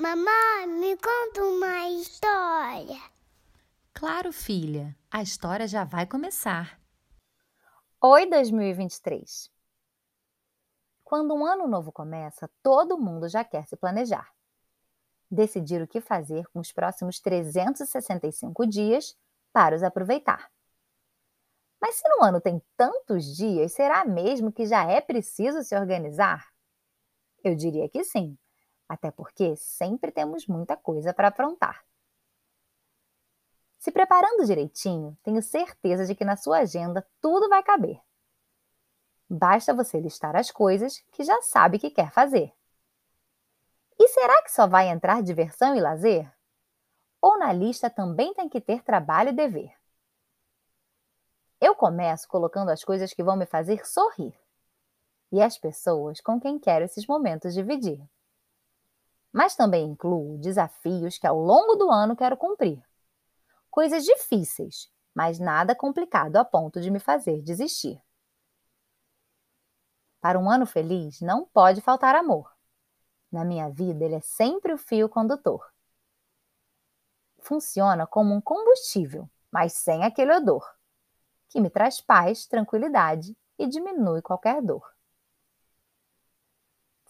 Mamãe, me conta uma história. Claro, filha, a história já vai começar. Oi 2023. Quando um ano novo começa, todo mundo já quer se planejar. Decidir o que fazer com os próximos 365 dias para os aproveitar. Mas se no ano tem tantos dias, será mesmo que já é preciso se organizar? Eu diria que sim, até porque sempre temos muita coisa para aprontar. Se preparando direitinho, tenho certeza de que na sua agenda tudo vai caber. Basta você listar as coisas que já sabe que quer fazer. E será que só vai entrar diversão e lazer? Ou na lista também tem que ter trabalho e dever? Eu começo colocando as coisas que vão me fazer sorrir e as pessoas com quem quero esses momentos dividir. Mas também incluo desafios que ao longo do ano quero cumprir. Coisas difíceis, mas nada complicado a ponto de me fazer desistir. Para um ano feliz não pode faltar amor. Na minha vida, ele é sempre o fio condutor. Funciona como um combustível, mas sem aquele odor que me traz paz, tranquilidade e diminui qualquer dor.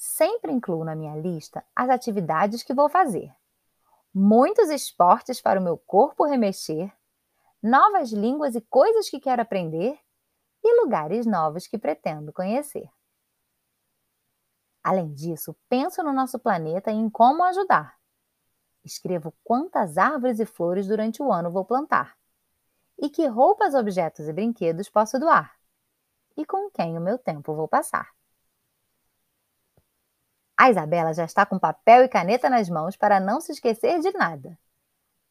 Sempre incluo na minha lista as atividades que vou fazer. Muitos esportes para o meu corpo remexer, novas línguas e coisas que quero aprender e lugares novos que pretendo conhecer. Além disso, penso no nosso planeta e em como ajudar. Escrevo quantas árvores e flores durante o ano vou plantar e que roupas, objetos e brinquedos posso doar? E com quem o meu tempo vou passar? A Isabela já está com papel e caneta nas mãos para não se esquecer de nada.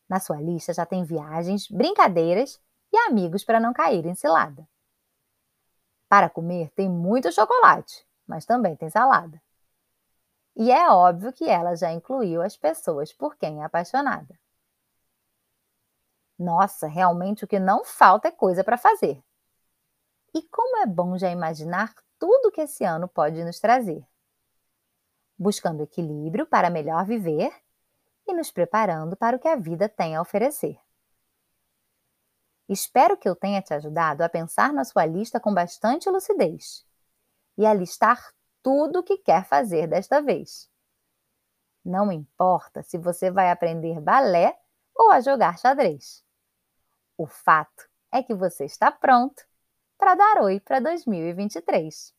Na sua lista já tem viagens, brincadeiras e amigos para não cair em cilada. Para comer tem muito chocolate, mas também tem salada. E é óbvio que ela já incluiu as pessoas por quem é apaixonada. Nossa, realmente o que não falta é coisa para fazer. E como é bom já imaginar tudo que esse ano pode nos trazer. Buscando equilíbrio para melhor viver e nos preparando para o que a vida tem a oferecer. Espero que eu tenha te ajudado a pensar na sua lista com bastante lucidez e a listar tudo o que quer fazer desta vez. Não importa se você vai aprender balé ou a jogar xadrez. O fato é que você está pronto para dar oi para 2023.